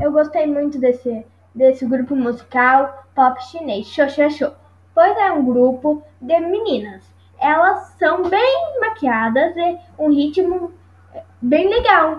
eu gostei muito desse, desse grupo musical pop chinês, Xoxaxô, pois é um grupo de meninas. Elas são bem maquiadas e um ritmo bem legal.